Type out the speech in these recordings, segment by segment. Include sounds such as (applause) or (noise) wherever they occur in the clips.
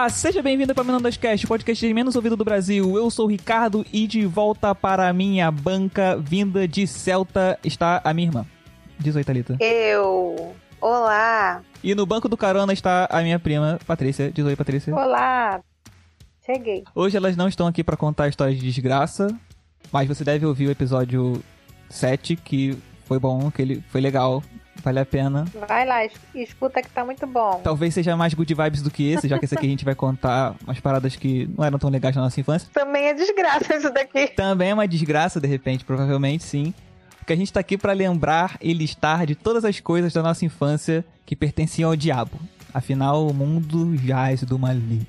Olá, seja bem-vindo para o Menondas Cast, o podcast menos ouvido do Brasil. Eu sou o Ricardo e de volta para a minha banca, vinda de Celta, está a minha irmã. Diz oi, Thalita. Eu. Olá. E no banco do carona está a minha prima, Patrícia. Diz oi, Patrícia. Olá. Cheguei. Hoje elas não estão aqui para contar histórias de desgraça, mas você deve ouvir o episódio 7, que foi bom, que ele foi legal. Vale a pena. Vai lá, es- escuta que tá muito bom. Talvez seja mais good vibes do que esse, já que esse aqui a gente vai contar umas paradas que não eram tão legais na nossa infância. Também é desgraça isso daqui. Também é uma desgraça, de repente, provavelmente sim. Porque a gente tá aqui pra lembrar e listar de todas as coisas da nossa infância que pertenciam ao diabo. Afinal, o mundo jaz do maligno.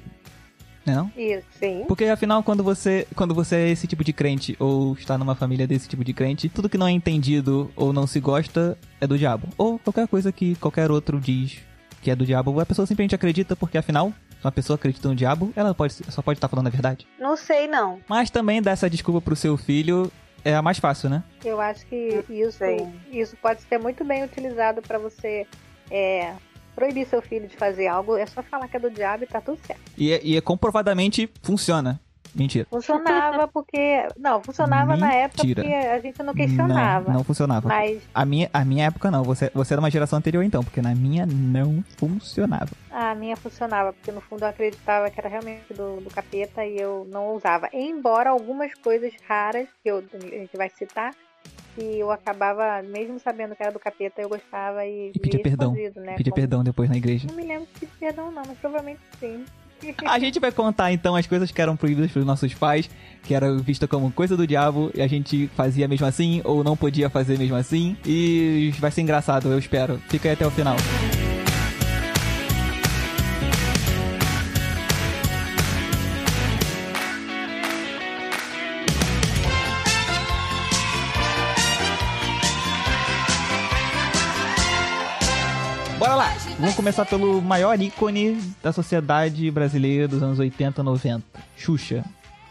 Não é não? Isso. Sim. Porque afinal, quando você, quando você é esse tipo de crente ou está numa família desse tipo de crente, tudo que não é entendido ou não se gosta é do diabo. Ou qualquer coisa que qualquer outro diz que é do diabo, a pessoa simplesmente acredita porque afinal, se uma pessoa acredita no diabo, ela pode, só pode estar falando a verdade. Não sei, não. Mas também dar essa desculpa pro seu filho é a mais fácil, né? Eu acho que isso, isso pode ser muito bem utilizado pra você é, proibir seu filho de fazer algo. É só falar que é do diabo e tá tudo certo. E, é- e é comprovadamente funciona. Mentira. Funcionava porque. Não, funcionava na época Mentira. porque a gente não questionava. Não, não funcionava. Mas A minha, a minha época não, você, você era uma geração anterior então, porque na minha não funcionava. a minha funcionava, porque no fundo eu acreditava que era realmente do, do capeta e eu não usava. Embora algumas coisas raras, que eu, a gente vai citar, que eu acabava, mesmo sabendo que era do capeta, eu gostava e, E pedia lia perdão. né? Pedir Como- perdão depois na igreja. Não me lembro se pedi perdão não, mas provavelmente sim. (laughs) A gente vai contar então as coisas que eram proibidas pelos nossos pais, que era vista como coisa do diabo, e a gente fazia mesmo assim, ou não podia fazer mesmo assim. E vai ser engraçado, eu espero. Fica aí até o final. Começar pelo maior ícone da sociedade brasileira dos anos 80, 90. Xuxa.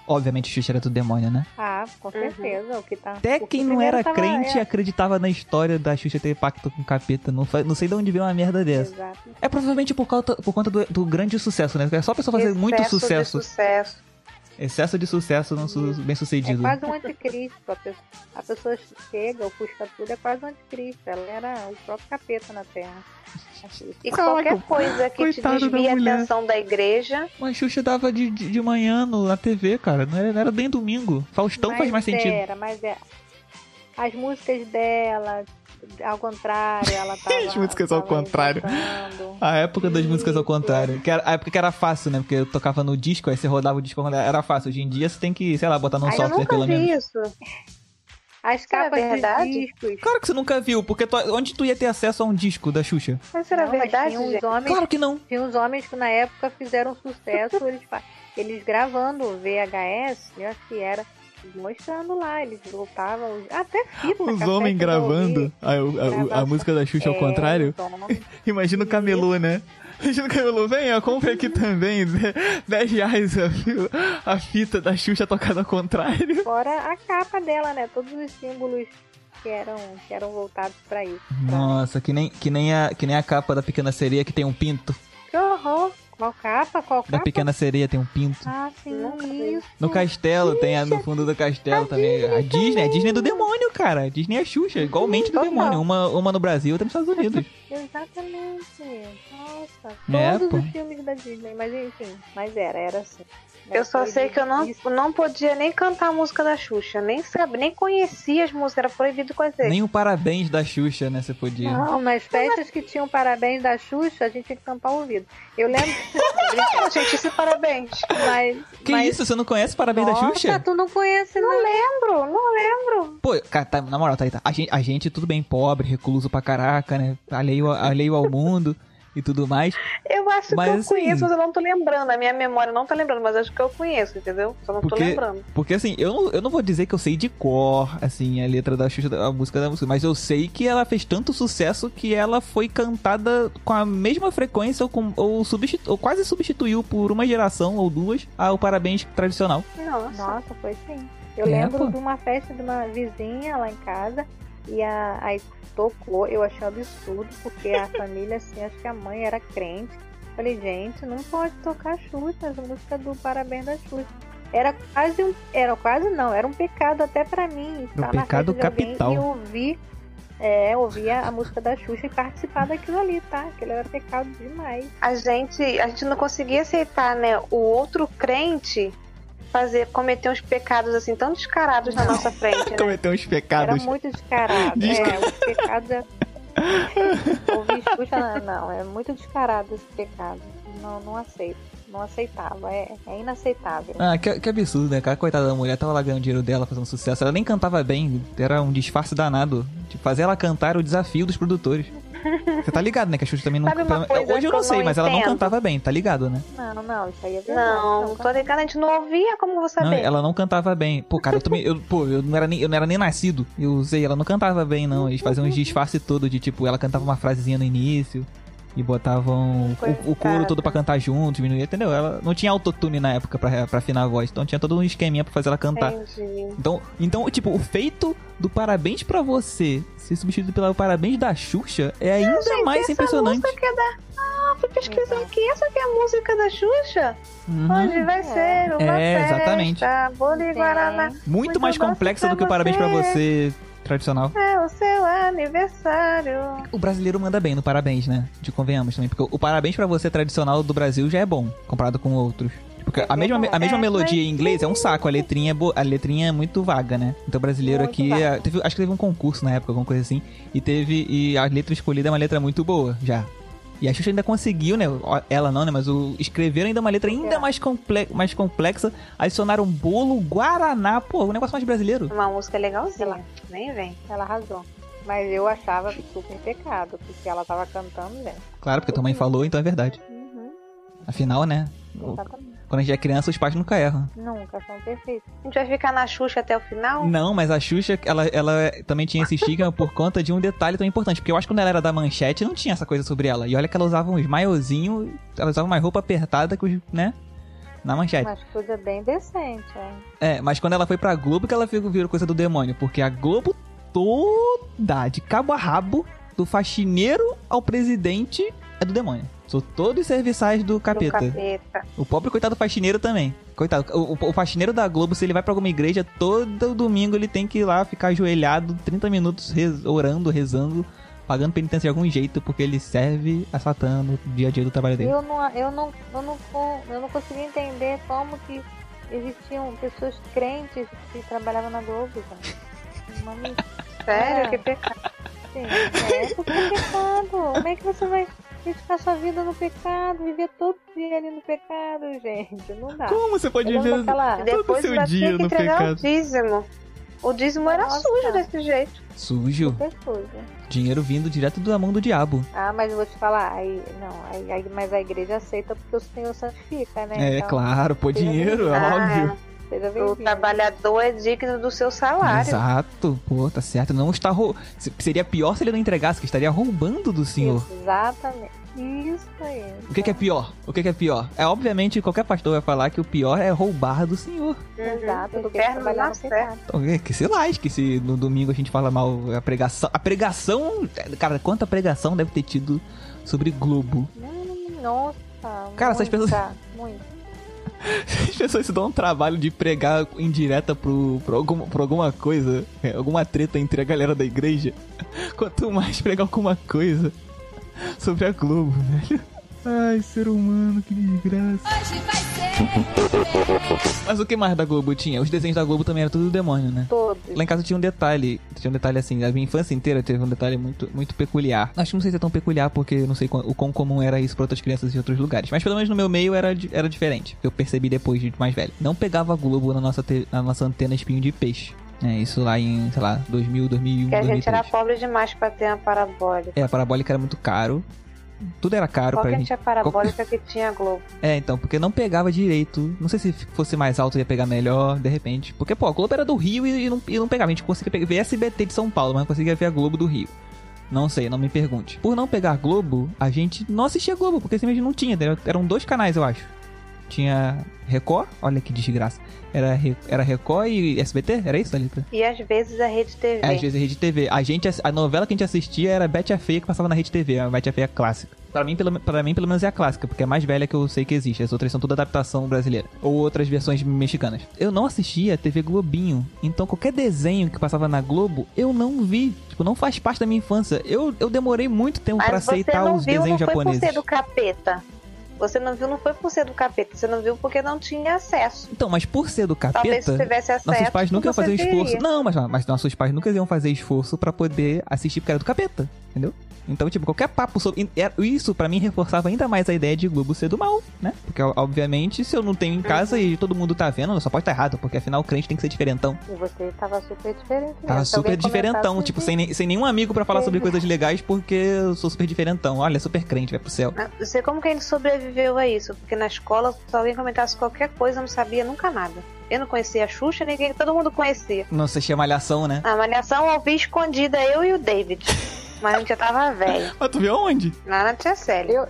Obviamente Xuxa era do demônio, né? Ah, com certeza, o que tá. Até o que quem não era tava- crente é, acreditava na história da Xuxa ter pacto com o capeta. Não, não sei de onde veio uma merda dessa. Exato. É provavelmente por, causa, por conta do, do grande sucesso, né? É só a pessoa fazer muito Excesso de sucesso. Excesso de sucesso não su bem É sucedido. quase um anticristo. A pessoa, a pessoa chega, ofusca tudo, é quase um anticristo. Ela era o próprio capeta na Terra. E Caraca, qualquer coisa que te desvia a atenção da igreja. Mas Xuxa dava de, de, de manhã no, na TV, cara. Não era, não era nem domingo. Faustão faz mais sentido. Era, mas é. As músicas dela, ao contrário, ela tava. As músicas ao tava contrário. exaltando. A época das músicas ao contrário. Que era, a época que era fácil, né? Porque eu tocava no disco, aí você rodava o disco, era fácil. Hoje em dia você tem que, sei lá, botar num eu software nunca pelo menos. vi isso. As Isso é capas verdade? dos discos. Claro que você nunca viu, porque tu- onde tu ia ter acesso a um disco da Xuxa? Mas será Não, mas verdade, tinha uns gente? homens, Claro que não. tinha uns homens que na época fizeram sucesso, eles, eles gravando VHS, eu acho que era, mostrando lá, eles voltavam, até fita. Os homens gravando a, a- a- a música da Xuxa ao É, contrário. os (laughs) homens. Imagina o camelô, né? Imagina o camelô, vem, ó, compre aqui também. (laughs) 10 reais a, fi- a fita da Xuxa tocada ao contrário. (laughs) Fora a capa dela, né? Todos os símbolos que eram, que eram voltados pra isso. pra- Nossa, que nem, que, nem a, que nem a capa da Pequena Sereia que tem um pinto. Que horror! Qual capa? Qual capa? Da Pequena Sereia tem um pinto. Ah, sim, isso. No castelo, tem a, no fundo do castelo também. A Disney, a Disney é do demônio, cara. A Disney é Xuxa, igualmente do Total. demônio. Uma, uma no Brasil, outra nos Estados Unidos. (laughs) Exatamente. Nossa, É, todos pô. os filmes da Disney, mas enfim, mas era, era assim. Era Eu só sei que eu não, não podia nem cantar a música da Xuxa, nem sabe, nem conhecia as músicas, era proibido conhecer. Nem o parabéns da Xuxa, né? Você podia. Não, nas festas que tinham parabéns da Xuxa, a gente tinha que tampar o ouvido. Eu lembro, (laughs) Não, gente, esse parabéns. mas. Que mas... isso? Você não conhece parabéns da Nossa, Xuxa? tu não conhece, não. Lembro, não lembro. Pô, cara, tá, na moral, tá, aí, tá. A gente, a gente, tudo bem pobre, recluso pra caraca, né? Alheio, alheio ao mundo e tudo mais. Eu acho Mas, que eu assim- conheço, mas eu não tô lembrando. A minha memória não tá lembrando, mas acho que eu conheço, entendeu? Só não tô Porque- lembrando. Porque assim, eu não, eu não vou dizer que eu sei de cor, assim, a letra da Xuxa, a música da música, mas eu sei que ela fez tanto sucesso que ela foi cantada com a mesma frequência ou, com, ou, substitu, ou quase substituiu por uma geração ou duas ao Parabéns tradicional. Nossa. Nossa, foi sim. Eu É, lembro pô. de uma festa de uma vizinha lá em casa e a, aí tocou, eu achei um absurdo, porque a (laughs) família, assim, acho que a mãe era crente. falei, gente, não pode tocar Xuxa, essa música do Parabéns da Xuxa. Era quase um. Era quase não, era um pecado até pra mim. Um estar na pecado frente de alguém capital. E ouvir. É, ouvir a, a música da Xuxa e participar daquilo ali, tá? Aquilo era pecado demais. A gente, a gente não conseguia aceitar, né? O outro crente fazer, cometer uns pecados assim tão descarados na nossa frente, né? Cometeu uns Era pecados. muito descarado. Desca- É, os pecados é. Ouvir Xuxa, não, não, é muito descarado esse pecado. Não, não aceito. Não aceitava. É, é inaceitável. Ah, que, que absurdo, né? Cara, coitada da mulher, tava lá ganhando dinheiro dela, fazendo sucesso. Ela nem cantava bem, era um disfarce danado. De fazer ela cantar era o desafio dos produtores. (laughs) Você tá ligado, né? Que a Xuxa também não coisa Hoje eu não sei, não mas ela não entendo? cantava bem, tá ligado, né? Não, não, isso aí é verdade. Não, tô ligada, a gente não ouvia, como Não, saber? ela não cantava bem. Pô, cara, eu também. Eu, pô, eu não, era nem, eu não era nem nascido. Eu usei, ela não cantava bem, não. Eles faziam uns disfarce todo de tipo, ela cantava uma frasezinha no início. E botavam o, o coro todo pra cantar junto, diminuía, entendeu? Ela não tinha autotune na época pra, pra afinar a voz. Então tinha todo um esqueminha pra fazer ela cantar. Entendi. Então, então, tipo, o feito do parabéns pra você ser substituído pelo parabéns da Xuxa é ainda Gente, mais essa impressionante. música é da... Ah, fui pesquisar Exato. aqui. Essa aqui é a música da Xuxa? Uhum. Hoje vai ser uma É, festa. exatamente. Bolo e Guaraná. Muito Muito mais complexa do que o parabéns pra você. Tradicional. É o seu aniversário. O brasileiro manda bem no parabéns, né? De convenhamos também. Porque o parabéns pra você tradicional do Brasil já é bom, comparado com outros. Porque a mesma, a mesma É, melodia em inglês é um saco, a letrinha, é bo- a letrinha é muito vaga, né? Então o brasileiro Muito aqui, é- teve- acho que teve um concurso na época, alguma coisa assim, e teve, e a letra escolhida é uma letra muito boa, já. E a Xuxa ainda conseguiu, né? Ela não, né? Mas o escreveram ainda uma letra ainda É. mais, comple mais complexa. Adicionaram bolo, Guaraná. Pô, o negócio mais brasileiro. Uma música legalzinha. Nem vem. Ela arrasou. Mas eu achava super pecado, porque ela tava cantando, né? Claro, porque tua mãe falou, então é verdade. Uhum, Afinal, né? exatamente. Quando a gente é criança, os pais nunca erram. Nunca são perfeitos. A gente vai ficar na Xuxa até o final? Não, mas a Xuxa, ela, ela também tinha esse estigma (laughs) por conta de um detalhe tão importante. Porque eu acho que quando ela era da manchete, não tinha essa coisa sobre ela. E olha que ela usava uns maiozinho, ela usava uma roupa apertada, que os- né? Na manchete. Mas coisa bem decente, é. É, mas quando ela foi pra Globo, que ela virou coisa do demônio. Porque a Globo toda, de cabo a rabo, do faxineiro ao presidente, é do demônio. São todos serviçais do Do capeta. capeta. O pobre coitado do faxineiro também. Coitado, o, o- o faxineiro da Globo, se ele vai pra alguma igreja, todo domingo ele tem que ir lá ficar ajoelhado 30 minutos rez- orando, rezando, pagando penitência de algum jeito, porque ele serve a Satã no dia a dia do trabalho dele. Eu não, eu não, eu não, eu não consegui entender como que existiam pessoas crentes que trabalhavam na Globo, gente. Me Sério? Que pecado. Sim, é é pecado. Como é que você vai dedicar sua vida no pecado, viver todo dia ali no pecado, gente? Não dá. Como você pode Eu lembro ver daquela- todo Depois seu vai dia ter que no entregar pecado? o dízimo. O dízimo era Nossa. sujo desse jeito. Sujo, Super sujo. dinheiro vindo direto da mão do diabo. Ah, mas eu vou te falar, aí, não, aí, aí- mas a igreja aceita porque o Senhor santifica, né? É, Então, claro, pô, dinheiro, é Ah, óbvio. Seja O trabalhador é digno do seu salário. Exato, pô, tá certo. Não está rou... Se- Seria pior se ele não entregasse, que estaria roubando do senhor. Exatamente. Isso aí. O que, que é pior? O que, que é pior? É obviamente qualquer pastor vai falar que o pior é roubar do senhor. Exato, do que trabalhar na no fé. pecado. Então, é, que se lasque se no domingo a gente fala mal a pregação. A pregação. Cara, quanta pregação deve ter tido sobre Globo? Hum, nossa. Cara, essas muita, pessoas- Muito. (laughs) As pessoas se dão um trabalho de pregar indireta pro, pro, alguma, pro alguma coisa, é, alguma treta entre a galera da igreja. (laughs) Quanto mais pregar alguma coisa sobre a Globo, velho. Ai, ser humano, que desgraça. Mas o que mais da Globo tinha? Os desenhos da Globo também eram tudo do demônio, né? Todos. Lá em casa tinha um detalhe, tinha um detalhe assim, a minha infância inteira teve um detalhe muito, muito peculiar. Acho que não sei se é tão peculiar porque eu não sei o quão comum era isso pra outras crianças em outros lugares. Mas pelo menos no meu meio era, era diferente. Eu percebi depois de mais velho. Não pegava Globo na nossa, te- na nossa antena espinho de peixe. É, isso lá em, sei lá, 2000, 2001, Porque a gente 2003. era pobre demais pra ter uma parabólica. É, a parabólica era muito caro. Tudo era caro Qual pra que gente. tinha parabólica que tinha Globo? É, então, porque não pegava direito. Não sei se fosse mais alto ia pegar melhor, de repente. Porque, pô, a Globo era do Rio e, não, e não pegava. A gente conseguia pegar, ver SBT de São Paulo, mas não conseguia ver a Globo do Rio. Não sei, não me pergunte. Por não pegar Globo, a gente não assistia Globo, porque simplesmente não tinha. Eram dois canais, eu acho. Tinha Record, olha que desgraça. Era, era Record e SBT? Era isso, Thalita? E às vezes a Rede TV. É, às vezes a Rede TV. A, gente, a novela que a gente assistia era Betty a Feia que passava na Rede TV, a Betty a Feia clássica. Pra mim, pelo, pra mim, pelo menos é a clássica, porque é a mais velha que eu sei que existe. As outras são toda adaptação brasileira. Ou outras versões mexicanas. Eu não assistia TV Globinho. Então qualquer desenho que passava na Globo, eu não vi. Tipo, não faz parte da minha infância. Eu, eu demorei muito tempo pra Mas você aceitar não os viu, não desenhos foi japoneses. por ser do capeta. Você não viu, não foi por ser do capeta. Você não viu porque não tinha acesso. Então, mas por ser do Talvez se capeta. tivesse acesso. Nossos pais nunca iam fazer um esforço. Não, mas, mas nossos pais nunca iam fazer esforço pra poder assistir porque era do capeta, entendeu? Então, tipo, qualquer papo sobre. era- Isso pra mim reforçava ainda mais a ideia de Globo ser do mal, né? Porque, obviamente, se eu não tenho em casa Uhum. e todo mundo tá vendo, só pode estar errado, porque afinal o crente tem que ser diferentão. E você tava super diferente. Tava mesmo. Se alguém super diferentão, tipo, sem, sem nenhum amigo pra falar sobre coisas legais, porque eu sou super diferentão. Olha, super crente, vai pro céu. Não sei como que a gente sobreviveu a isso, porque na escola, se alguém comentasse qualquer coisa, eu não sabia nunca nada. Eu não conhecia a Xuxa, ninguém, todo mundo conhecia. Não assistia malhação, né? A malhação eu vi escondida, eu e o David. (laughs) Mas a gente já tava velho. Mas tu viu onde? Lá na tia Célia. Eu,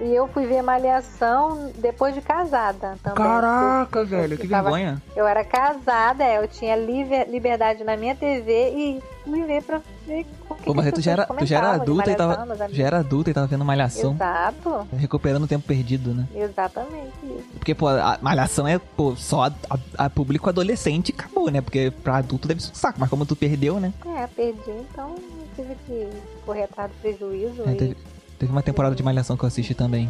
e eu fui ver Malhação depois de casada também. Caraca, Eu- velho, eu que tava- vergonha. Eu era casada, é, eu tinha liber- liberdade na minha TV e fui ver pra ver o que Pô, mas que tu já era, tu já era adulta e tava. Já era adulta e tava vendo malhação. Exato, Recuperando o tempo perdido, né? exatamente isso. Porque, pô, a malhação é, pô, só a, a- a público adolescente e acabou, né? Porque pra adulto deve ser um saco, mas como tu perdeu, né? É, perdi, então tive que correr atrás do prejuízo É, e teve, uma temporada de malhação que eu assisti também.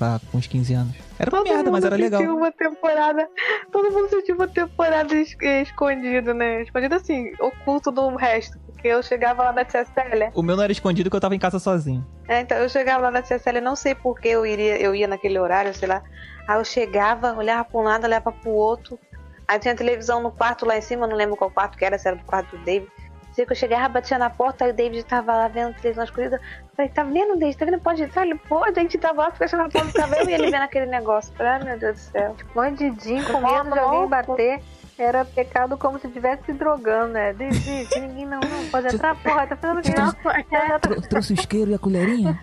Lá, com uns 15 anos. Era uma Todo merda, mas era legal. uma temporada. Todo mundo assistiu uma temporada es- escondido, né? Escondido assim, oculto do resto. Porque eu chegava lá na tia Célia. O meu não era escondido porque eu tava em casa sozinho. É, então eu chegava lá na tia Célia, não sei por que eu iria, eu ia naquele horário, sei lá. Aí eu chegava, olhava pra um lado, olhava pro outro. Aí tinha televisão no quarto lá em cima, não lembro qual quarto que era, se era do quarto do David. Sei que eu chegava, batia na porta, aí o David tava lá vendo televisão escurida. Falei, tá vendo, David? Tá vendo? Pode entrar? Ele, pô, o David tava lá, fica na porta, tava eu e ele vendo aquele negócio. Ai, meu Deus do céu. Bandidinho com medo de alguém bater. Era pecado como se estivesse se drogando, né? Desiste, ninguém não, não pode entrar, porra, tá fazendo o quê? Não, É, Trou- trouxe o isqueiro e a colherinha? (laughs)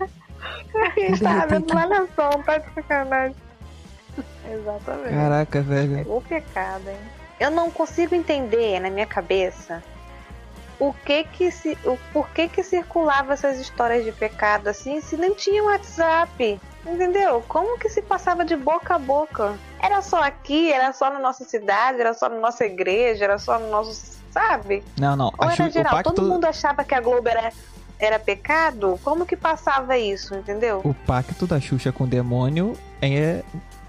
a gente tava vendo malhação, tá de sacanagem. Exatamente. Caraca, velho. O pecado, hein? Eu não consigo entender na minha cabeça o que que se, o porquê que circulava essas histórias de pecado assim, se não tinha WhatsApp, entendeu? Como que se passava de boca a boca? Era só aqui, era só na nossa cidade, era só na nossa igreja, era só no nosso, sabe? Não, não. Ou era geral? pacto, Todo mundo achava que a Globo era era pecado? Como que passava isso, entendeu? o pacto da Xuxa com o demônio é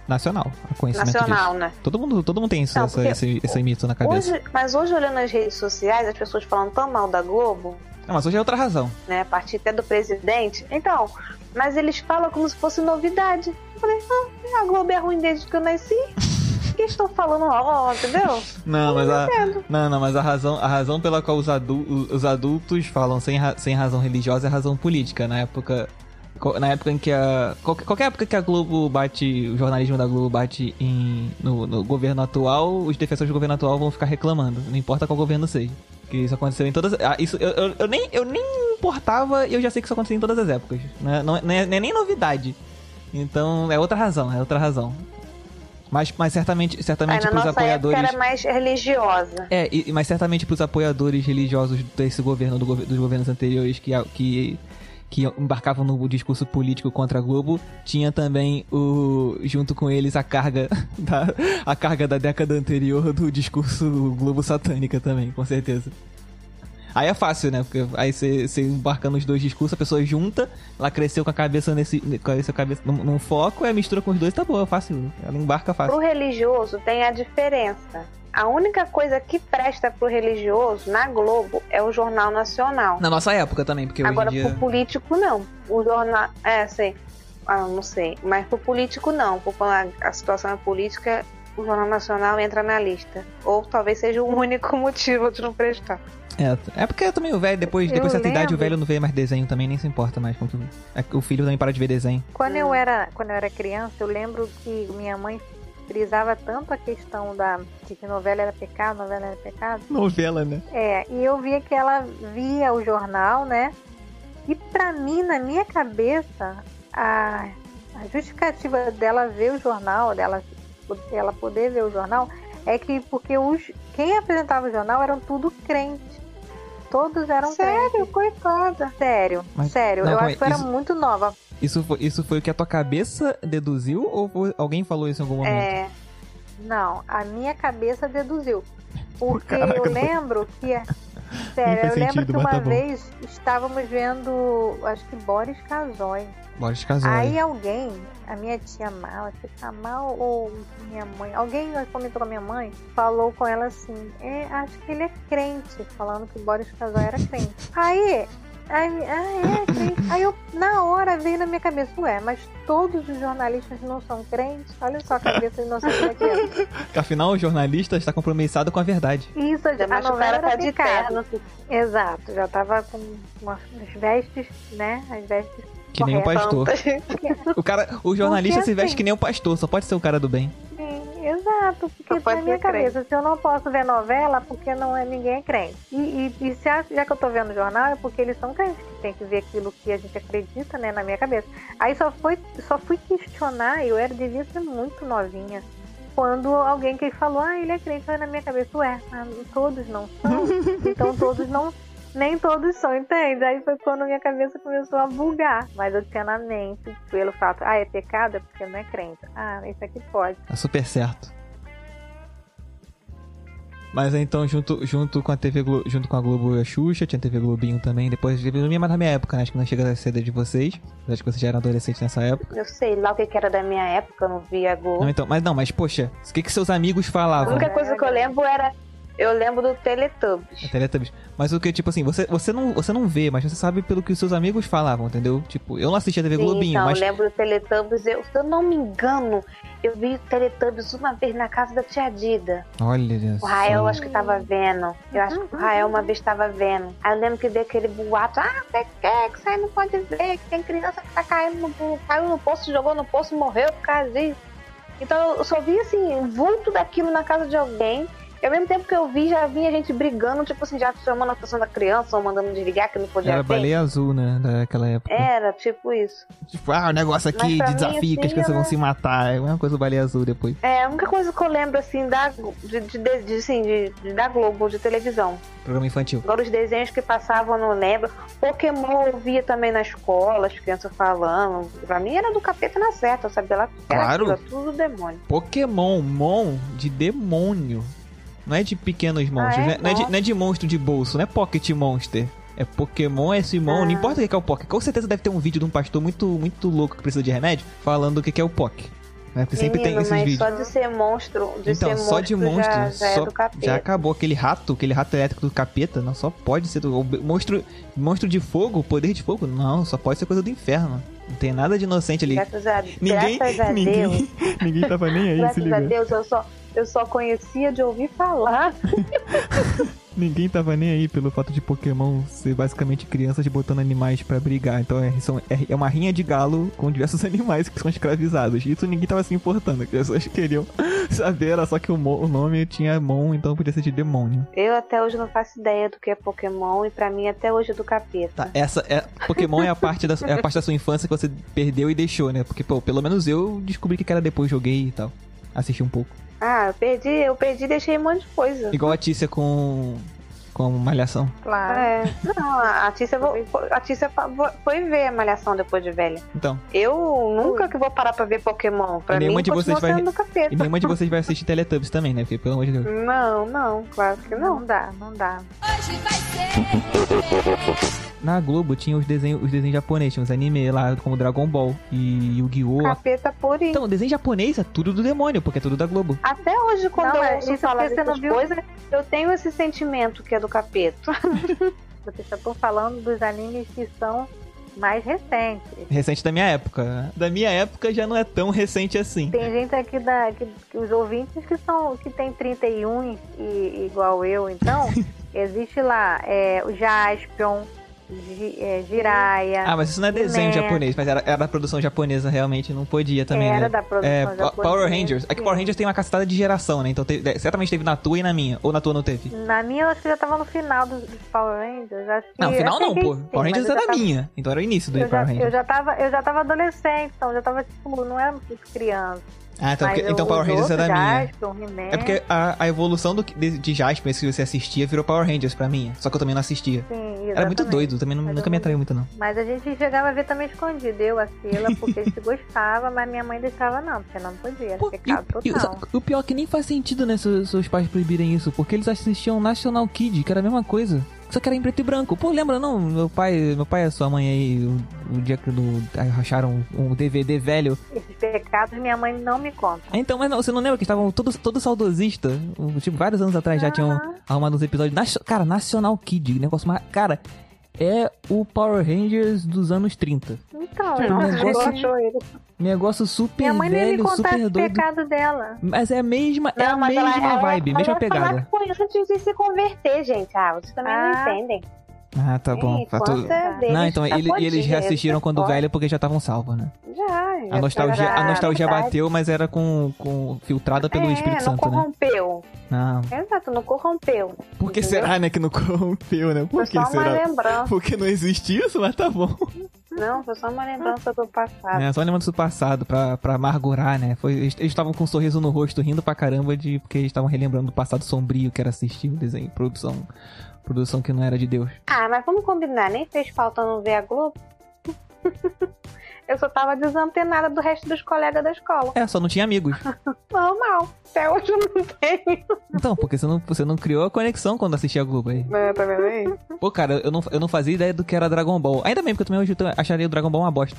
nacional. A conhecimento Nacional, disso. né? Todo mundo, todo mundo tem isso, Não, essa- esse, esse mito na cabeça. Hoje, mas hoje olhando nas redes sociais, as pessoas falando tão mal da Globo, Não, mas hoje é outra razão. né? A partir até do presidente. Então, mas eles falam como se fosse novidade. Eu falei, ah, a Globo é ruim desde que eu nasci. Por (laughs) que estão falando mal, entendeu? Não, mas a, não, não, mas a razão, a razão pela qual os, adu- os adultos falam sem, ra- sem razão religiosa é razão política. Na época, na época em que a qualquer, qualquer época que a Globo bate, o jornalismo da Globo bate em, no, no governo atual, os defensores do governo atual vão ficar reclamando. Não importa qual governo seja. Que isso aconteceu em todas. Ah, isso eu, eu, eu nem eu nem importava e eu já sei que isso aconteceu em todas as épocas. Não é, não é- não é- não é nem novidade. Então é outra razão, é outra razão. Mas, mas certamente, certamente pros nossa apoiadores. época era mais religiosa. É, e- mas certamente pros apoiadores religiosos desse governo, do dos governos anteriores que, que, que embarcavam no discurso político contra a Globo, tinha também o junto com eles a carga (laughs) da, a carga da década anterior do discurso Globo satânica também, com certeza. Aí é fácil, né? Porque aí você embarca nos dois discursos, a pessoa junta, ela cresceu com a cabeça nesse. com a cabeça num, num foco, aí mistura com os dois, tá boa, fácil. Ela embarca fácil. Pro religioso tem a diferença. A única coisa que presta pro religioso na Globo é o Jornal Nacional. Na nossa época também, porque Agora, hoje em dia. pro político, não. O jornal. É, sei. Ah, não sei. Mas pro político, não. Porque quando a, a situação é política, o Jornal Nacional entra na lista. Ou talvez seja o único (laughs) motivo de não prestar. É, é porque também o velho, depois, Eu depois dessa idade, o velho não vê mais desenho também, nem se importa mais com tudo. É o filho também para de ver desenho. Quando Hum. eu era, quando eu era criança, eu lembro que minha mãe frisava tanto a questão da de que novela era pecado, novela era pecado. Novela, né? É, e eu via que ela via o jornal, né? E pra mim, na minha cabeça, a, a justificativa dela ver o jornal, dela, dela poder ver o jornal, é que porque os, quem apresentava o jornal eram tudo crentes. Todos eram Sério, crentes. coitada. Sério, Mas- sério. não, eu calma acho aí, que eu era isso- muito nova. Isso foi, isso foi o que a tua cabeça deduziu ou foi- alguém falou isso em algum momento? É, Não, a minha cabeça deduziu. Porque (laughs) Caraca, eu lembro que. Sério, eu lembro que uma tá vez estávamos vendo, acho que Boris Casói. Boris casou. Aí alguém, a minha tia Mal, acho que a Mal ou minha mãe, alguém comentou com a minha mãe, falou com ela assim, é, acho que ele é crente, falando que Boris Casói era crente. (laughs) Aí, aí, ah, é crente. Aí eu, na hora, veio na minha cabeça, ué, mas todos os jornalistas não são crentes? Olha só a cabeça inocente daquilo. (laughs) Afinal, o jornalista está compromissado com a verdade. Isso, já a novela cara tá era de terno. Exato, já tava com umas as vestes, né, as vestes Que nem o Correto. pastor. O cara, o (laughs) jornalista Porque se veste assim- que nem o pastor, só pode ser o cara do bem. Exato, porque na minha ser crente. cabeça, se eu não posso ver novela, porque não é ninguém é crente. E, e, e se a- já que eu tô vendo jornal, é porque eles são crentes, que tem que ver aquilo que a gente acredita, né, na minha cabeça. Aí só, foi, só fui questionar, eu era, devia ser muito novinha, quando alguém que falou, ah, ele é crente, na minha cabeça, ué, mas todos não são, (laughs) então todos não nem todos são, entende? Aí foi quando minha cabeça começou a bugar. Mas eu tinha na mente, pelo fato, ah, é pecado? É porque não é crente. Ah, isso aqui pode. Tá super certo. Mas aí, então, junto, junto com a TV Glo- junto com a Globo e a Xuxa, tinha TV Globinho também. Depois TV Globinho, mas na minha época, né? Acho que não chega a ser da de vocês. Acho que vocês já eram adolescentes nessa época. Eu sei lá o que que era da minha época, eu não via Globo. Não, então, mas não, mas poxa, o que, que seus amigos A falavam? única coisa que eu lembro era. Eu lembro do Teletubbies. A Teletubbies. Mas o que, tipo assim, você, você, não, você não vê, mas você sabe pelo que os seus amigos falavam, entendeu? Tipo, eu não assistia TV Sim, Globinho, então, mas. eu lembro do Teletubbies. Eu, se eu não me engano, eu vi o Teletubbies uma vez na casa da tia Dida. Olha O Rael só. acho que tava vendo. Eu acho que o Rael uma vez tava vendo. Aí eu lembro que veio aquele boato. Ah, você quer que isso aí não pode ver, que tem criança que tá caindo no caiu no poço, jogou no poço e morreu por causa disso. Então eu só vi assim, vulto daquilo na casa de alguém. E ao mesmo tempo que eu vi, já vinha gente brigando, tipo assim, já chamando a atenção da criança ou mandando desligar que não podia Era ver. baleia azul, né? Daquela época. Era, tipo isso. Tipo, ah, o negócio aqui de mim, desafio que as assim, crianças vão era- se matar. É uma coisa do baleia azul depois. É, a única coisa que eu lembro, assim, da, de, de, de, assim, de, de- da Globo, de televisão. Programa infantil. Agora os desenhos que passavam, eu não lembro. Pokémon eu via também na escola, as crianças falando. Pra mim era do capeta na certa, eu sabia lá era Claro. aquilo, tudo demônio. Pokémon, Mon de demônio. Não é de pequenos monstros, Ah, é? né? não, é de, não é de monstro de bolso, não é Pocket Monster. É Pokémon, é Simon, não Ah. importa o que é o Poké. Com certeza deve ter um vídeo de um pastor muito, muito louco que precisa de remédio falando o que é o Poké. Né? Porque sempre tem Menino, esses mas vídeos. só de ser monstro, de Então, ser só monstro, de monstro, já, já é só- capeta. já acabou aquele rato, aquele rato elétrico do capeta, não só pode ser do o monstro, monstro de fogo, poder de fogo, não, só pode ser coisa do inferno. Não tem nada de inocente ali. Graças a, Ninguém, graças a (laughs) Deus. ninguém, ninguém tava nem aí, se Graças a liga. Deus, eu só, eu só conhecia de ouvir falar. (laughs) Ninguém tava nem aí pelo fato de Pokémon ser basicamente crianças botando animais pra brigar. Então é, são- é- é uma rinha de galo com diversos (laughs) animais que são escravizados. Isso ninguém tava se importando. As pessoas queriam (laughs) saber, era só que o, mo- o nome tinha Mon, então podia ser de demônio. Eu até hoje não faço ideia do que é Pokémon e pra mim até hoje é do capeta. Tá, essa é. Pokémon é a parte da, é a parte da sua infância que você perdeu e deixou, né? Porque, pô, pelo menos eu descobri que era depois, joguei e tal. Assisti um pouco. Ah, eu perdi, eu perdi e deixei um monte de coisa. Igual a Tícia com. Com Malhação. Claro. É, não, a Tícia, vo- a Tícia foi ver a Malhação depois de velha. Então, Eu nunca que vou parar pra ver Pokémon. Pra E nenhuma mim, de vocês vai- e nenhuma de vocês vai assistir Teletubbies também, né? Porque, pelo amor de Deus. Não, não, claro que não. Não dá, não dá. Na Globo tinha os desenhos, os desenhos japoneses, tinha os anime lá, como Dragon Ball e Yu-Gi-Oh! Capeta purinho. Então, desenho japonês é tudo do demônio, porque é tudo da Globo. Até hoje, quando Não, eu é ouço isso falar dessas coisas, eu tenho esse sentimento que é do capeta. (laughs) Vocês só estão falando dos animes que são mais recentes. Recente da minha época. né? Da minha época já não é tão recente assim. Tem gente aqui da que, que os ouvintes que são que tem 31 e, igual eu, então (laughs) existe lá é, o Jaspion, Gi- é. Ah, mas isso não é desenho japonês, mas era, era da produção japonesa, realmente, não podia também, Era né? da produção É, japonesa. Power Rangers. É que Power Rangers tem uma cacetada de geração, né? Então teve- certamente teve na tua e na minha. Ou na tua não teve? Na minha, eu acho que já tava no final dos, dos Power Rangers. Acho que, Não, final acho não, pô. sim, Power Rangers é eu da tava- minha. Então era o início do Eu já, Power eu, Rangers. já tava, eu já tava adolescente, então já tava, tipo, não era muito criança. Ah, então, porque- então Power Rangers é da minha. Jaspion, He-Man, É porque a, a evolução do, de, de Jasper, esse que você assistia, virou Power Rangers pra mim. Só que eu também não assistia. Sim, Era muito exatamente. doido, também não- Mas nunca me atraiu muito, não. Mas a gente chegava a ver também escondido, eu, a Sila, porque a gente gostava, mas minha mãe deixava não, porque não podia, Pô, e- e- total. o pior é que nem faz sentido, né, seus, seus pais proibirem isso, porque eles assistiam National Kid, que era a mesma coisa. Só que era em preto e branco. Pô, lembra não? Meu pai, meu pai e sua mãe aí, o, o dia que do, racharam um DVD velho. Esses pecados minha mãe não me conta. Então, mas não, você não lembra que estavam todos todo saudosista? Um, Tipo, vários anos atrás já tinham arrumado uns episódios. Cara, National Kid, negócio mais. Cara, é o Power Rangers dos anos 30. Então, eu negócio- achou ele. Negócio super minha mãe nem me velho, contar super doido. pecado dela. Mas é a mesma, é a mas ela- mesma ela- vibe, ela mesma ia pegada. isso antes de se converter, gente. Ah, vocês também Ah. não entendem. Ah, tá bom. Ei, Tá tudo- é Não, então tá ele- eles reassistiram eles quando podem. velho porque já estavam salvos, né? Já, já A nostalgia, tá- a nostalgia bateu, mas era com, com filtrada pelo é, Espírito não Santo, né? Não. Exato, não corrompeu. Por que Entendeu? será, né, que não (laughs) corrompeu, né? Por Foi que só uma será? lembrança. Porque não existe isso, mas tá bom. Não, foi só uma lembrança do passado. É, só lembrando do passado, pra, pra amargurar, né? Foi, eles eles estavam com um sorriso no rosto, rindo pra caramba, de, porque eles estavam relembrando do passado sombrio que era assistir o desenho, produção, produção que não era de Deus. Ah, mas vamos combinar, nem fez falta não ver a Globo. (laughs) Eu só tava desantenada do resto dos colegas da escola. É, só não tinha amigos. (laughs) Normal. Até hoje eu não tenho. Então, porque você não, você não criou a conexão quando assistia a Globo aí. É, tá vendo aí? Pô, cara, eu não, eu não fazia ideia do que era Dragon Ball. Ainda bem, porque eu também hoje eu acharia o Dragon Ball uma bosta.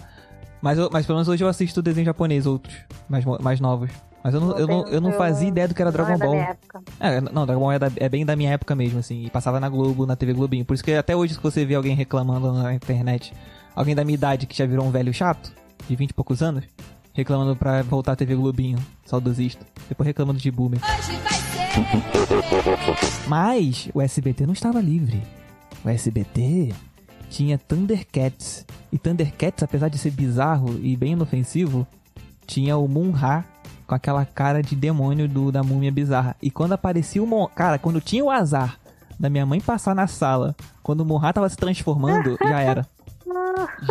Mas, eu- mas pelo menos hoje eu assisto desenho japonês, outros, mais, mais novos. Mas eu não, eu não, eu não fazia ideia do que era Dragon não é da Ball. minha época. É, não, Dragon Ball é, da- é bem da minha época mesmo, assim. E passava na Globo, na TV Globinho. Por isso que até hoje, se você vê alguém reclamando na internet, alguém da minha idade que já virou um velho chato, de 20 e poucos anos, reclamando pra voltar à TV Globinho, saudosista. Depois reclamando de boomer. Mas o SBT não estava livre. O SBT tinha Thundercats. E Thundercats, apesar de ser bizarro e bem inofensivo, tinha o Moon-Ha com aquela cara de demônio do, da múmia bizarra. E quando aparecia o Mon... Cara, quando tinha o azar da minha mãe passar na sala, quando o Moon-Ha tava se transformando, (laughs) já era.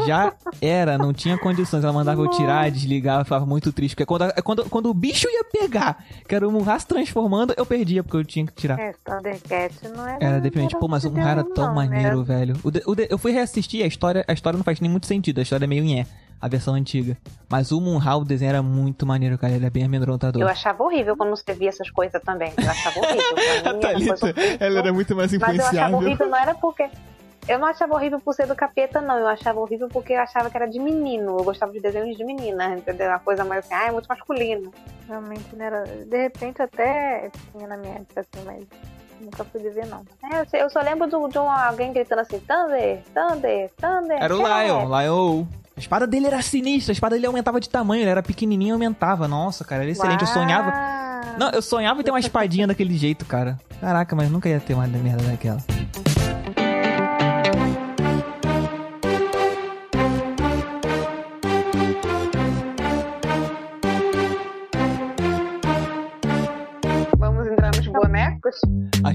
Já era, não tinha condições. Ela mandava eu tirar, desligar, eu ficava muito triste. Porque quando, é quando, quando o bicho ia pegar, que era o Moon-Ha se transformando, eu perdia, porque eu tinha que tirar. É, Thundercat não era. Era deprimente. não Pô, mas o de Moon-Ha era tão não, maneiro, né? velho. O de- o de- eu fui reassistir, a história, a história não faz nem muito sentido. A história é meio nhé, a versão antiga. Mas o Moon-Ha, o desenho era muito maneiro, cara. Ele é bem amedrontador. Eu achava horrível quando você via essas coisas também. Eu achava horrível. Pra (laughs) mim, era coisa horrível. muito mais Mas eu achava horrível não era porque. Eu não achava horrível por ser do capeta, não. Eu achava horrível porque eu achava que era de menino. Eu gostava de desenhos de menina, entendeu? Uma coisa mais assim, ah, é muito masculino. Realmente não era. De repente até tinha na minha época assim, mas nunca pude ver não. É, eu, sei- eu só lembro do- de um, alguém gritando assim, Thunder, Thunder, Thunder. Era o é. Lion, Lion. A espada dele era sinistra, a espada dele aumentava de tamanho, ele era pequenininho e aumentava. Nossa, cara, era excelente. Eu sonhava. Uau! Não, eu sonhava em ter uma espadinha daquele jeito, cara. Caraca, mas nunca ia ter uma merda daquela.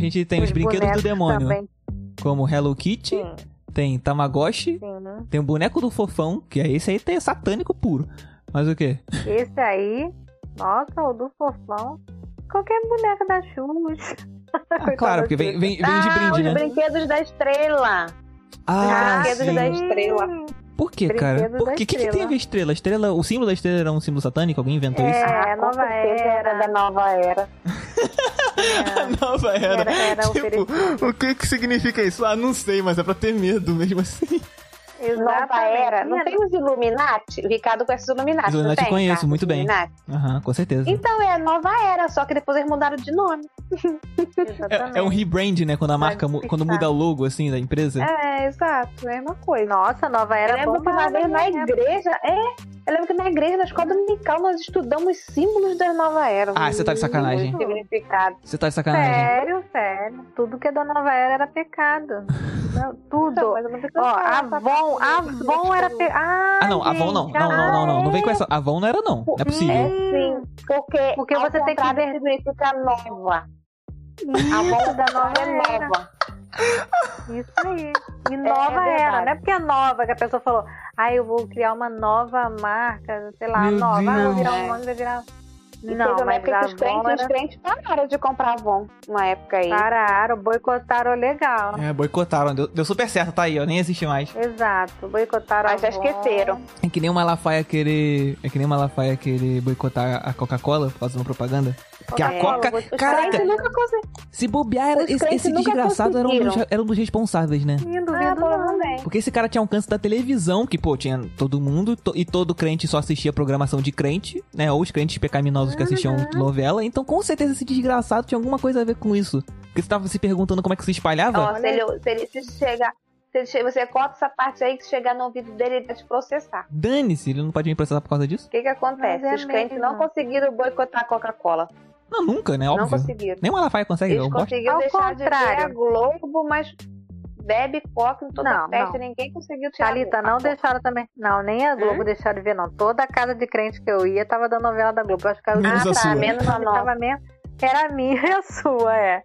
Gente tem os, brinquedos do demônio, Também. como Hello Kitty, Sim, tem Tamagotchi, sim, né? tem o boneco do fofão, que é esse aí tem satânico puro. Mas o quê? Esse aí, nossa, o do fofão. Qualquer boneca da Xuxa. Ah, (laughs) claro, porque vem, vem, vem de ah, brinde, os né? brinquedos da estrela. Ah, brinquedos sim. da estrela. Por que, cara? Por que, que estrela. tem a ver estrela? estrela? O símbolo da estrela era um símbolo satânico? Alguém inventou isso? É, Ah, nova era. da nova era. (laughs) A nova era. Era- era tipo, o que que significa isso? Ah, não sei, mas é pra ter medo mesmo assim. Nova era. Não tem os Illuminati? O Ricardo conhece os Illuminati, Os Illuminati tem, conheço, Ricardo? muito bem. Illuminati? Aham, com certeza. Então é a nova era, só que depois eles mudaram de nome. (laughs) É, é um rebrand, né? Quando a marca, mu- quando muda o logo, assim, da empresa. É, exato, mesma coisa. Nossa, nova Eu era lembro que uma vez na igreja, é, Eu lembro que na igreja, na escola dominical, nós estudamos símbolos da nova era. Ah, você tá de sacanagem. Significado. Você tá de sacanagem. Sério, sério. Tudo que é da nova era era pecado. Não, tudo. Mas eu não Ó, essa Avon, Avon era pecado. Ah, Ah, não, Avon não. Não, não, não, não. Não vem com essa. Avon não era, não. Não é É possível. sim, porque, Porque você tem que ver- significa nova. Isso, A volta da nova é nova. Isso aí. E nova verdade. era. Não é porque é nova que a pessoa falou, ah, eu vou criar uma nova marca, sei lá, Meu nova. Ah, vou Deus. virar um nome, vai virar. E Não, teve uma mas época que os crentes, Avon os era... crentes pararam de comprar Avon. Uma época aí. pararam, boicotaram legal. É, boicotaram. Deu, deu super certo, tá aí, ó. Nem existe mais. Exato, boicotaram Mas já esqueceram. É que nem uma Malafaia querer. É que nem uma Malafaia querer boicotar a Coca-Cola fazendo propaganda. Porque a Coca-Cola, Coca. Caraca, nunca se bobear, era- Os esse, desgraçado era um, dos, era um dos responsáveis, né? Ah, duvido não. provavelmente. Porque esse cara tinha alcance da televisão, que, pô, tinha todo mundo, to- e todo crente só assistia programação de crente, né? Ou os crentes pecaminosos que assistiam novela. Então, com certeza, esse desgraçado tinha alguma coisa a ver com isso. Porque você tava se perguntando como é que se espalhava. Ó, se, ele, se, ele, se chegar. Se ele che- você corta essa parte aí que chegar no ouvido dele, ele vai te processar. Dane-se, ele não pode me processar por causa disso? O que que acontece? É Os crentes mesmo. não conseguiram boicotar a Coca-Cola. Não, nunca, né? Não Óbvio. conseguiram. Nem o Malafaia consegue, Eles eu Ao deixar de ver a contrário. Globo, mas bebe coca em toda Não, festa. não. Ninguém conseguiu tirar Thalita, a não deixaram também. Não, nem a Globo deixaram de ver, não. Toda casa de crente que eu ia tava dando novela da Globo. Eu acho que a Menos a ah, sua. tá, Menos a nossa. Era a minha e a sua, é.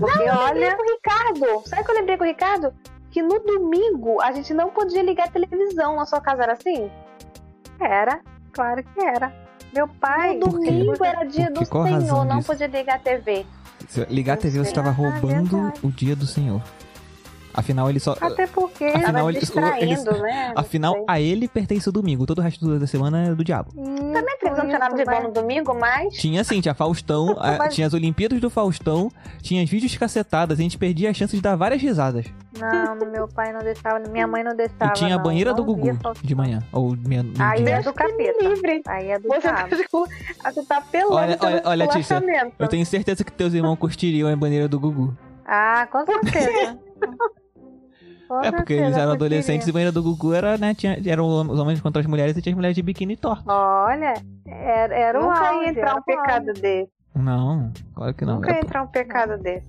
Porque Eu olha, lembrei com o Ricardo. Sabe o que eu lembrei com o Ricardo? Que no domingo a gente não podia ligar a televisão. Na sua casa era assim? era, claro que era. Meu pai. No domingo era dia do razão Senhor. Não disso? podia ligar a TV. Ligar a TV, você sei. tava Ah, roubando o dia do Senhor. Afinal, ele só. Até porque. Afinal, eles- distraindo, eles- né? Afinal, a ele pertence o domingo. Todo o resto da semana é do diabo. Também Também televisão tinha nada de bom no domingo, mas... Tinha sim, tinha Faustão, (laughs) a- tinha as Olimpíadas do Faustão, tinha os vídeos cacetadas, a gente perdia a chance de dar várias risadas. Não, meu pai não deixava, minha mãe não deixava. e tinha a banheira Não do Gugu de manhã. Ou meia, Aí é do capeta. livre. Aí é do Você tá, você tá apelando Olha, pelo olha, olha, Tícia. Eu tenho certeza que teus irmãos curtiriam a banheira do Gugu. Ah, com certeza. (laughs) É, porque certeza, eles eram adolescentes e a banheira do Gugu era, né, tinha, eram os homens contra as mulheres e tinha as mulheres de biquíni torto. Olha, era, era o Nunca auge, ia entrar um o auge. pecado desse. Não, claro que não. Nunca ia É, entrar um pecado desse.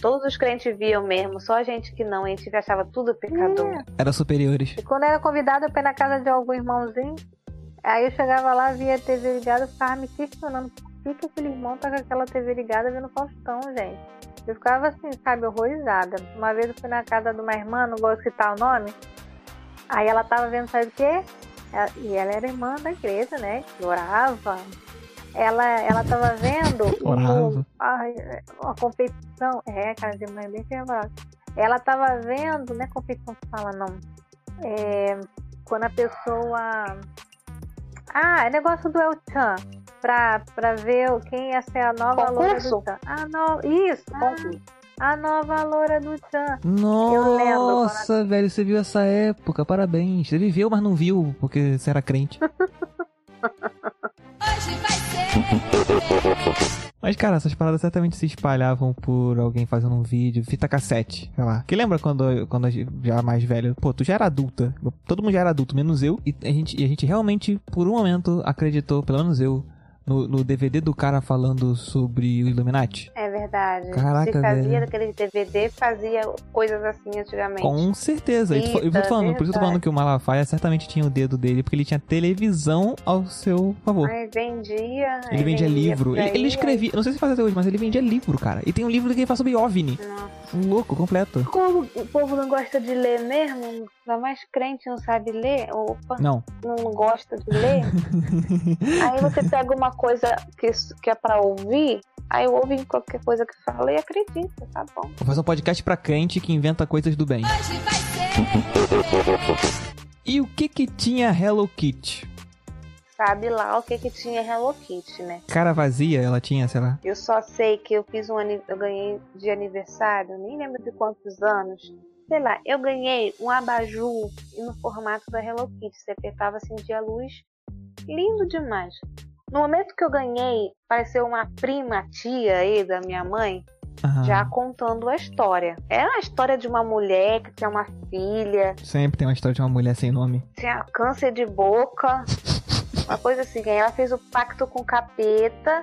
Todos os crentes viam mesmo, só a gente que não. A gente achava tudo pecador. É. era superiores. E quando era convidada pra ir na casa de algum irmãozinho, aí eu chegava lá, via a TV ligada, ficava me questionando por que, que aquele irmão tá com aquela TV ligada vendo Faustão, gente. Eu ficava assim, sabe, horrorizada. Uma vez eu fui na casa de uma irmã, não vou citar o nome, aí ela tava vendo, sabe o quê? E ela era irmã da igreja, né? Que orava. Ela, ela tava vendo (laughs) Orava. o- ai, a competição. É, cara de mãe bem fervorosa. Ela tava vendo, não é competição que fala, não. É, quando a pessoa. Ah, é negócio do El Chan. Pra, pra ver quem ia ser a nova loura do Chan. A no... Isso, Concurso. a nova loura do Chan. Nossa, velho, você viu essa época, parabéns. Você viveu, mas não viu, porque você era crente. (laughs) Mas, cara, essas paradas certamente se espalhavam por alguém fazendo um vídeo, fita cassete, sei lá. Que lembra quando, quando a gente já mais velho? Pô, tu já era adulta. Todo mundo já era adulto, menos eu. E a gente, e a gente realmente, por um momento, acreditou, pelo menos eu, no, no DVD do cara falando sobre o Illuminati. É verdade. Caraca, Se fazia velho. daquele DVD, fazia coisas assim antigamente. Com certeza. E tu- eu tô Eita, falando, por isso eu tô falando que o Malafaia certamente tinha o dedo dele, porque ele tinha televisão ao seu favor. Aí vendia. Ele aí vendia livro. Ele, ele escrevia, não sei se faz até hoje, mas ele vendia livro, cara. E tem um livro que ele fala sobre OVNI. Nossa. Um louco, completo. Como o povo não gosta de ler mesmo, ainda mais crente não sabe ler, opa, Não. não gosta de ler. (laughs) aí você pega uma coisa que, que é pra ouvir, aí ouve em qualquer coisa que fala e acredita, tá bom. Vou fazer um podcast pra crente que inventa coisas do bem. E o que que tinha Hello Kitty? Sabe lá o que que tinha Hello Kitty, né? Cara vazia, ela tinha, sei lá. Eu só sei que eu fiz um ani- eu ganhei de aniversário, nem lembro de quantos anos. Sei lá, eu ganhei um abajur no formato da Hello Kitty. Você apertava assim de a luz. Lindo demais. No momento que eu ganhei, pareceu uma prima tia aí da minha mãe, Aham. já contando a história. Era a história de uma mulher que tinha uma filha, Sempre tem uma história de uma mulher sem nome. tinha câncer de boca. (laughs) Uma coisa assim, aí ela fez o pacto com o capeta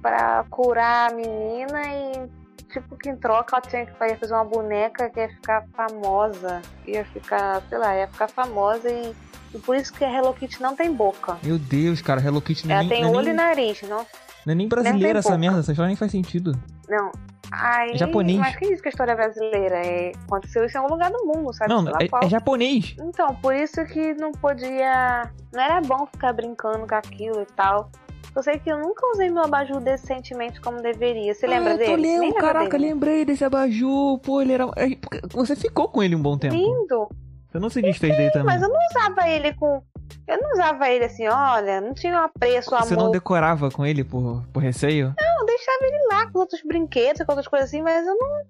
pra curar a menina e tipo que em troca ela tinha que fazer uma boneca que ia ficar famosa. Ia ficar, sei lá, ia ficar famosa e, e por isso que a Hello Kitty não tem boca. Meu Deus, cara, Hello Kitty não é Ela nem, tem não é olho nem, e nariz, não não é nem brasileira essa boca. merda, essa história nem faz sentido. Não. Aí, É japonês. Mas que isso que a história é brasileira? É, aconteceu isso em algum lugar do mundo, sabe? Não, é, qual. é japonês. Então, por isso que não podia. Não era bom ficar brincando com aquilo e tal. Eu sei que eu nunca usei meu abajur decentemente como deveria. Você lembra ah, dele? Nem lembro, caraca, dele. lembrei desse abajur. Pô, ele era. Você ficou com ele um bom tempo. Lindo. Você não se desfez dele também. Mas eu não usava ele com. Eu não usava ele assim, olha, não tinha um apreço, Você não amor. decorava com ele por, por receio? Não, eu deixava ele lá com outros brinquedos, com outras coisas assim, mas eu não.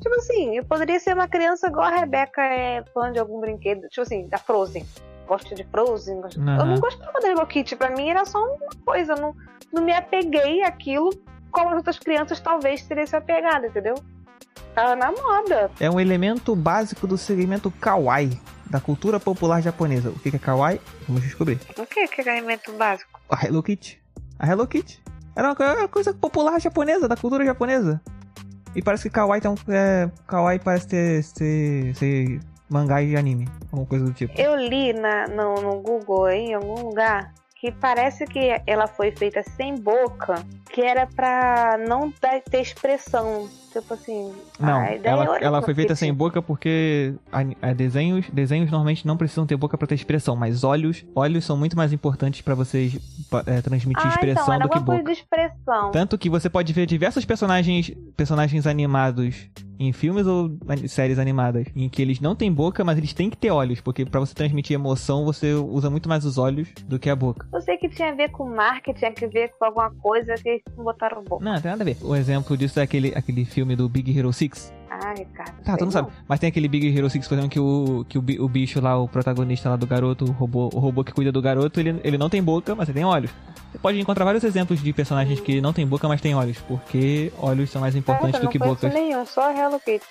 Tipo assim, eu poderia ser uma criança igual a Rebeca é fã de algum brinquedo. Tipo assim, da Frozen. Gosto de Frozen. gosto- Eu Aham. não gostava da Hello Kitty. Pra mim era só uma coisa. Eu não, não me apeguei àquilo como as outras crianças talvez teriam se apegado, entendeu? Tava na moda. É um elemento básico do segmento kawaii, da cultura popular japonesa. O que é kawaii? Vamos descobrir. O que que é alimento básico? A Hello Kitty. A Hello Kitty. Era uma uma coisa popular japonesa, da cultura japonesa. E parece que kawaii um, é, kawaii parece ter, ser, ser mangá de anime. Alguma coisa do tipo. Eu li na, no, no Google em algum lugar, que parece que ela foi feita sem boca, que era pra não ter expressão. Tipo assim. Não, a ela, era ela foi feita sem boca porque ani- é, desenhos, desenhos normalmente não precisam ter boca pra ter expressão, mas olhos, olhos são muito mais importantes pra vocês é, transmitir Ah, expressão então, era do que alguma coisa boca. de expressão. Tanto que você pode ver diversos personagens, personagens animados em filmes ou séries animadas, em que eles não têm boca, mas eles têm que ter olhos, porque pra você transmitir emoção, você usa muito mais os olhos do que a boca. Eu sei que tinha a ver com marketing, tinha que ver com alguma coisa que eles não botaram boca. Não, tem nada a ver. O exemplo disso é aquele, aquele filme do Big Hero 6. Ai, cara. Tá, tu não sabe. Mas tem aquele Big Hero 6, por exemplo, que o, que o bicho lá, o protagonista lá do garoto, o robô, o robô que cuida do garoto, ele, ele não tem boca, mas ele tem olhos. Você pode encontrar vários exemplos de personagens que não tem boca, mas tem olhos, porque olhos são mais importantes do que bocas. nenhum, só Hello Kitty.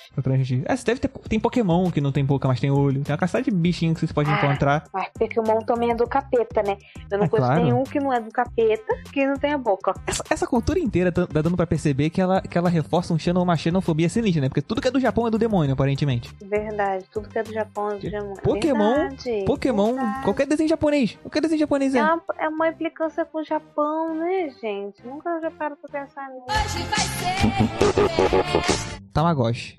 Gente... É, você deve ter... Tem Pokémon que não tem boca, mas tem olho. Tem uma caçada de bichinho que você pode Ah. encontrar. Mas Pokémon também é do capeta, né? Eu não É conheço claro. nenhum que não é do capeta, que não tem a boca. Essa, essa cultura inteira tá, tá dando pra perceber que ela, que ela reforça um xeno, uma xenofobia sinistra, né? Porque tudo que é do Japão é do demônio, aparentemente. Verdade, tudo que é do Japão é do Japão. Pokémon- Verdade, Pokémon, verdade. qualquer desenho japonês. Qualquer desenho japonês é. É uma, é uma implicância com o Japão, né, gente? Nunca já paro pra pensar nisso. (laughs) Tamagotchi.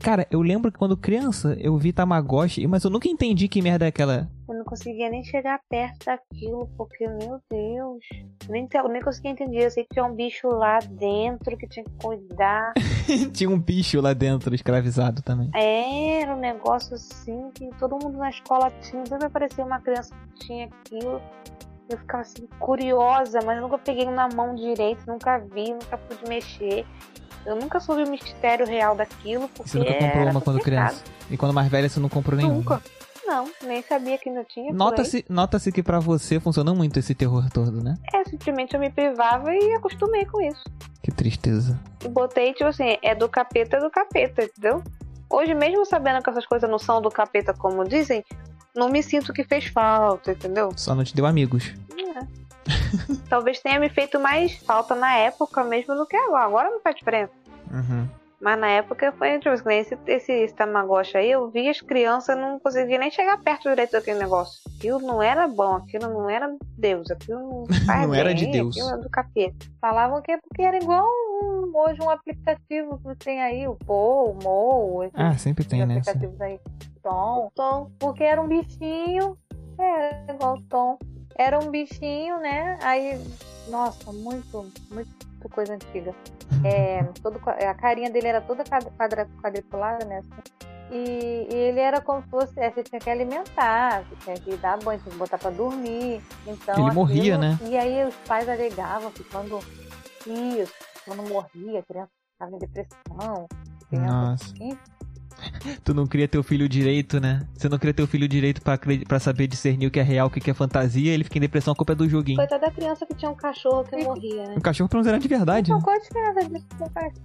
Cara, eu lembro que quando criança eu vi Tamagotchi, mas eu nunca entendi que merda é aquela. Eu não conseguia nem chegar perto daquilo, porque, meu Deus. Eu nem, nem conseguia entender. Eu sei que tinha um bicho lá dentro que tinha que cuidar. (laughs) Tinha um bicho lá dentro, escravizado também. É, Era um negócio assim que todo mundo na escola tinha. Sempre aparecia uma criança que tinha aquilo. Eu ficava assim, curiosa, mas eu nunca peguei na mão direito, nunca vi, nunca pude mexer. Eu nunca soube o mistério real daquilo, porque Você nunca comprou uma quando criança. E quando mais velha você não comprou nenhum. Nunca. Não, nem sabia que ainda tinha. Nota-se nota que pra você funcionou muito esse terror todo, né? É, simplesmente eu me privava e acostumei com isso. Que tristeza. E botei, tipo assim, é do capeta, é do capeta, entendeu? Hoje, mesmo sabendo que essas coisas não são do capeta, como dizem, não me sinto que fez falta, entendeu? Só não te deu amigos. (laughs) Talvez tenha me feito mais falta na época mesmo do que agora. Agora não faz diferença. Uhum. Mas na época foi, tipo assim, esse, esse, esse Tamagotchi aí, eu vi as crianças não conseguia nem chegar perto direito daquele negócio. Aquilo não era bom, aquilo não era Deus, aquilo não (laughs) Não era bem, de Deus. Aquilo era do capeta. Falavam que é porque era igual um- hoje um aplicativo que tem aí, o Pô, o Mo, Ah, sempre tem, né? aplicativos aí. Tom, Tom, porque era um bichinho, é igual Tom. Era um bichinho, né? Aí, nossa, muito, muito coisa antiga. (laughs) É, todo, a carinha dele era toda quadra- quadriculada, né? assim. E, e ele era como se fosse. é, você tinha que alimentar, você tinha que dar banho, tinha que botar pra dormir. Então, Ele morria, né? E aí os pais alegavam que quando isso, quando morria, a criança ficava em depressão. criança- Nossa. Enfim. Tu não cria teu filho direito, né? Você não cria teu filho direito pra saber discernir o que é real, o que é fantasia, ele fica em depressão, a culpa é do joguinho. Coitada da criança que tinha um cachorro que morria, né? O cachorro pelo menos era de verdade. Então, qual a diferença disso?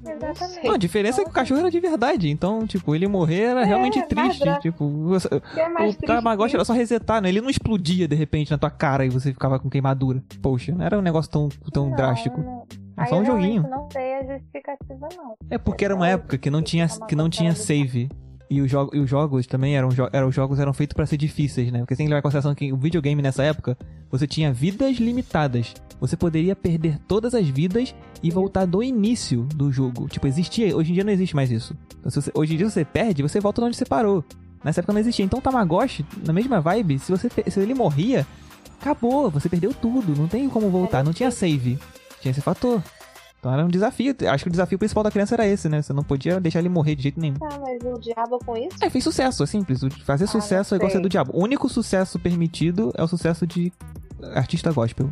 Exatamente. Não, a diferença é que o cachorro era de verdade. Então, tipo, ele morrer era realmente mais triste. Tipo, é o Tamagotchi era só resetar, né? Ele não explodia de repente na tua cara e você ficava com queimadura. Poxa, não era um negócio tão, tão Não, drástico. não. É só um joguinho. não sei a justificativa, não. É porque era uma época que não tinha, que não tinha save. E, os jo- e os jogos também eram, jo- eram os jogos eram feitos pra ser difíceis, né? Porque você tem que levar em consideração que o videogame nessa época, você tinha vidas limitadas. Você poderia perder todas as vidas e voltar do início do jogo. Tipo, existia. Hoje em dia não existe mais isso. Então, se você- hoje em dia você perde, você volta de onde você parou. Nessa época não existia. Então o Tamagotchi, na mesma vibe, se você se ele morria, acabou. Você perdeu tudo. Não tem como voltar. Não tinha save. Tinha esse fator. Então era um desafio. Acho que o desafio principal da criança era esse, né? Você não podia deixar ele morrer de jeito nenhum. Ah, mas o diabo com isso? É, fez sucesso, é simples. Fazer não sucesso é igual ser do diabo. O único sucesso permitido é o sucesso de artista gospel.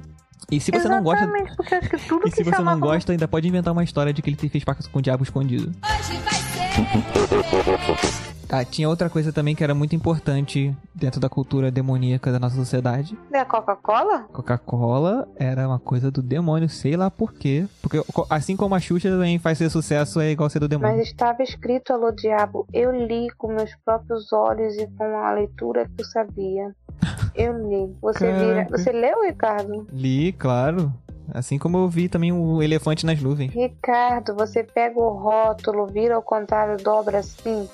E se você não gosta. Exatamente, porque acho que tudo E que se você não gosta, ainda pode inventar uma história de que ele fez pacto com o diabo escondido. Hoje vai ser. Ah, tinha outra coisa também que era muito importante dentro da cultura demoníaca da nossa sociedade. Da Coca-Cola? Coca-Cola era uma coisa do demônio, sei lá por quê. Porque assim como a Xuxa também faz ser sucesso, é igual ser do demônio. Mas estava escrito, alô diabo, eu li com meus próprios olhos e com a leitura que eu sabia. (laughs) Eu li. Você, vira... Você leu, Ricardo? Li, claro. Assim como eu vi também o elefante nas nuvens. Ricardo, você pega o rótulo, vira ao contrário, dobra assim.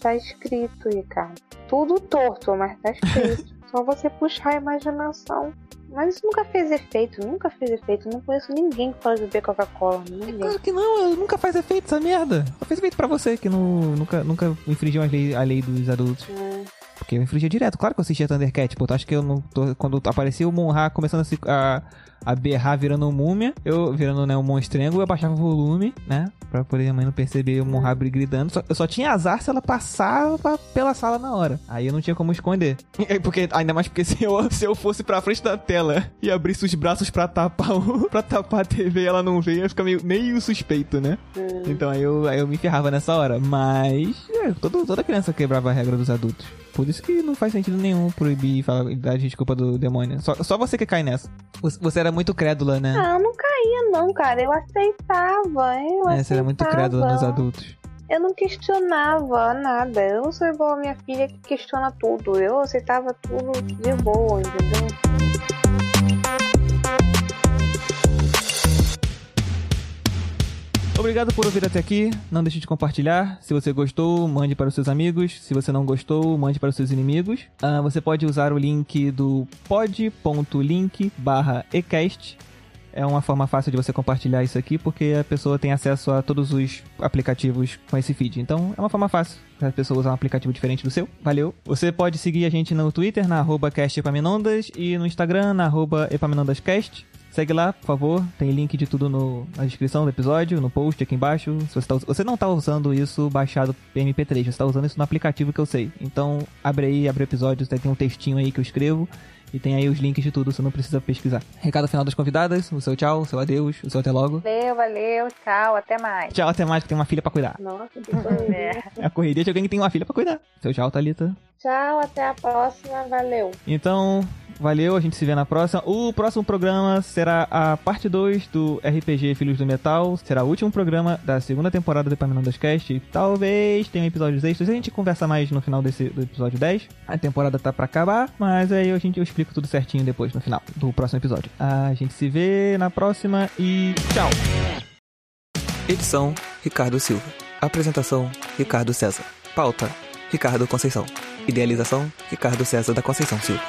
Tá escrito, Ricardo. Tudo torto, mas tá escrito. (laughs) Só você puxar a imaginação. Mas isso nunca fez efeito, nunca fez efeito. Não conheço ninguém que fala de beber Coca-Cola. Ninguém. Claro que não, nunca faz efeito essa merda. Só fez efeito pra você, que não, nunca, nunca infringiu a lei, a lei dos adultos. É. Porque eu infringia direto. Claro que eu assistia Thundercat, pô. Tu acha que eu não tô... Quando aparecia o Monra começando a, se, a, a berrar virando um múmia, eu virando né, um monstrengo, eu abaixava o volume, né? Pra poder a mãe não perceber o Monra gritando. Só- eu só tinha azar se ela passava pela sala na hora. Aí eu não tinha como esconder. (laughs) É Porque, ainda mais porque (laughs) se eu, se eu fosse pra frente da tela e abrisse os braços pra tapar, o, (laughs) pra tapar a TV e ela não veio, ia ficar meio, meio suspeito, né? Então aí eu, aí eu me ferrava nessa hora. Mas é, todo, toda criança quebrava a regra dos adultos. Por isso que não faz sentido nenhum proibir e falar dar desculpa do demônio. Só, só você que cai nessa. Você, você era muito crédula, né? Ah, eu não caía não, cara. Eu aceitava. Eu é, você era muito aceitava. crédula nos adultos. Eu não questionava nada. Eu não sou igual a minha filha que questiona tudo. Eu aceitava tudo de boa, entendeu? Obrigado por ouvir até aqui. Não deixe de compartilhar. Se você gostou, mande para os seus amigos. Se você não gostou, mande para os seus inimigos. Ah, você pode usar o link do pod.link barra ecast. É uma forma fácil de você compartilhar isso aqui, porque a pessoa tem acesso a todos os aplicativos com esse feed. Então, é uma forma fácil a pessoa usar um aplicativo diferente do seu. Valeu. Você pode seguir a gente no Twitter, na arroba castepaminondas, e no Instagram, na arroba epaminondascast. Segue lá, por favor. Tem link de tudo no- na descrição do episódio, no post aqui embaixo. Se você, tá você não tá usando isso baixado MP3, você tá usando isso no aplicativo que eu sei. Então, abre aí, abre o episódio, tem um textinho aí que eu escrevo. E tem aí os links de tudo, você não precisa pesquisar. Recado final das convidadas, o seu tchau, o seu adeus, o seu até logo. Valeu, valeu, tchau, até mais. Tchau, até mais, que tem uma filha pra cuidar. Nossa, que coisa. (laughs) É. É a correria de alguém que tem uma filha pra cuidar. Seu tchau, Thalita. Tchau, até a próxima. Valeu. Então, valeu, a gente se vê na próxima. O próximo programa será a parte 2 do RPG Filhos do Metal. Será o último programa da segunda temporada do Epaminondas Cast. Talvez tenha episódios extras. A gente conversa mais no final desse, do episódio 10. A temporada tá pra acabar, mas aí a gente, eu explico tudo certinho depois, no final do próximo episódio. A gente se vê na próxima e tchau! Edição: Ricardo Silva. Apresentação: Ricardo César. Pauta: Ricardo Conceição. Idealização: Ricardo César da Conceição Silva.